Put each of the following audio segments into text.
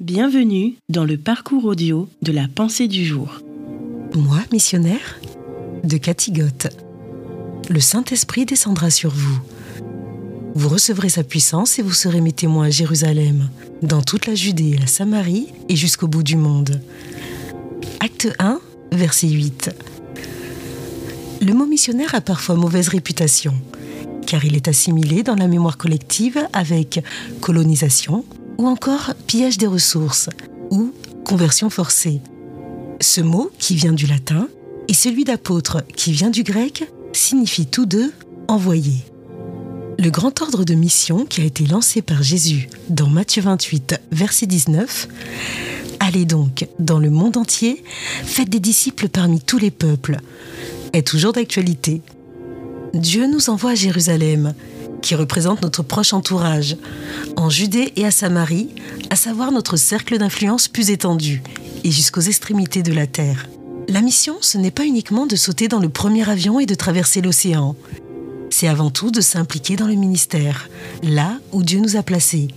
Bienvenue dans le parcours audio de la pensée du jour. Moi, missionnaire De Cathy Gott. Le Saint-Esprit descendra sur vous. Vous recevrez sa puissance et vous serez mes témoins à Jérusalem, dans toute la Judée et la Samarie et jusqu'au bout du monde. Acte 1, verset 8. Le mot missionnaire a parfois mauvaise réputation, car il est assimilé dans la mémoire collective avec colonisation, ou encore pillage des ressources ou conversion forcée. Ce mot, qui vient du latin, et celui d'apôtre, qui vient du grec, signifient tous deux envoyé. Le grand ordre de mission qui a été lancé par Jésus dans Matthieu 28, verset 19, Allez donc dans le monde entier, faites des disciples parmi tous les peuples, est toujours d'actualité. Dieu nous envoie à Jérusalem, qui représente notre proche entourage, en Judée et à Samarie, à savoir notre cercle d'influence plus étendu, et jusqu'aux extrémités de la terre. La mission, ce n'est pas uniquement de sauter dans le premier avion et de traverser l'océan. C'est avant tout de s'impliquer dans le ministère, là où Dieu nous a placés.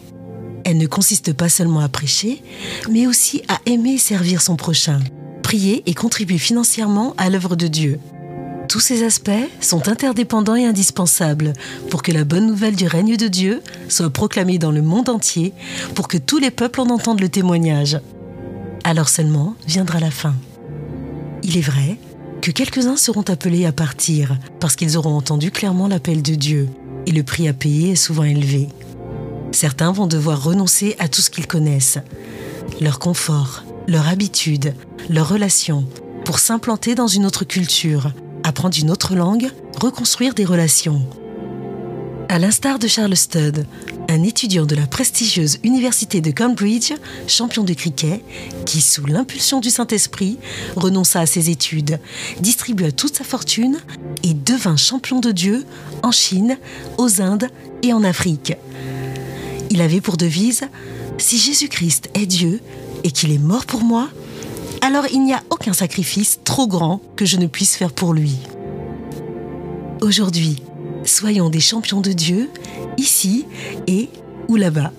Elle ne consiste pas seulement à prêcher, mais aussi à aimer et servir son prochain, prier et contribuer financièrement à l'œuvre de Dieu. Tous ces aspects sont interdépendants et indispensables pour que la bonne nouvelle du règne de Dieu soit proclamée dans le monde entier, pour que tous les peuples en entendent le témoignage. Alors seulement viendra la fin. Il est vrai que quelques-uns seront appelés à partir parce qu'ils auront entendu clairement l'appel de Dieu, et le prix à payer est souvent élevé. Certains vont devoir renoncer à tout ce qu'ils connaissent, leur confort, leur habitude, leurs relations, pour s'implanter dans une autre culture, apprendre une autre langue, reconstruire des relations. À l'instar de Charles Studd, un étudiant de la prestigieuse université de Cambridge, champion de cricket, qui, sous l'impulsion du Saint-Esprit, renonça à ses études, distribua toute sa fortune et devint champion de Dieu en Chine, aux Indes et en Afrique. Il avait pour devise Si Jésus-Christ est Dieu et qu'il est mort pour moi, alors il n'y a aucun sacrifice trop grand que je ne puisse faire pour lui. Aujourd'hui, soyons des champions de Dieu, ici et ou là-bas.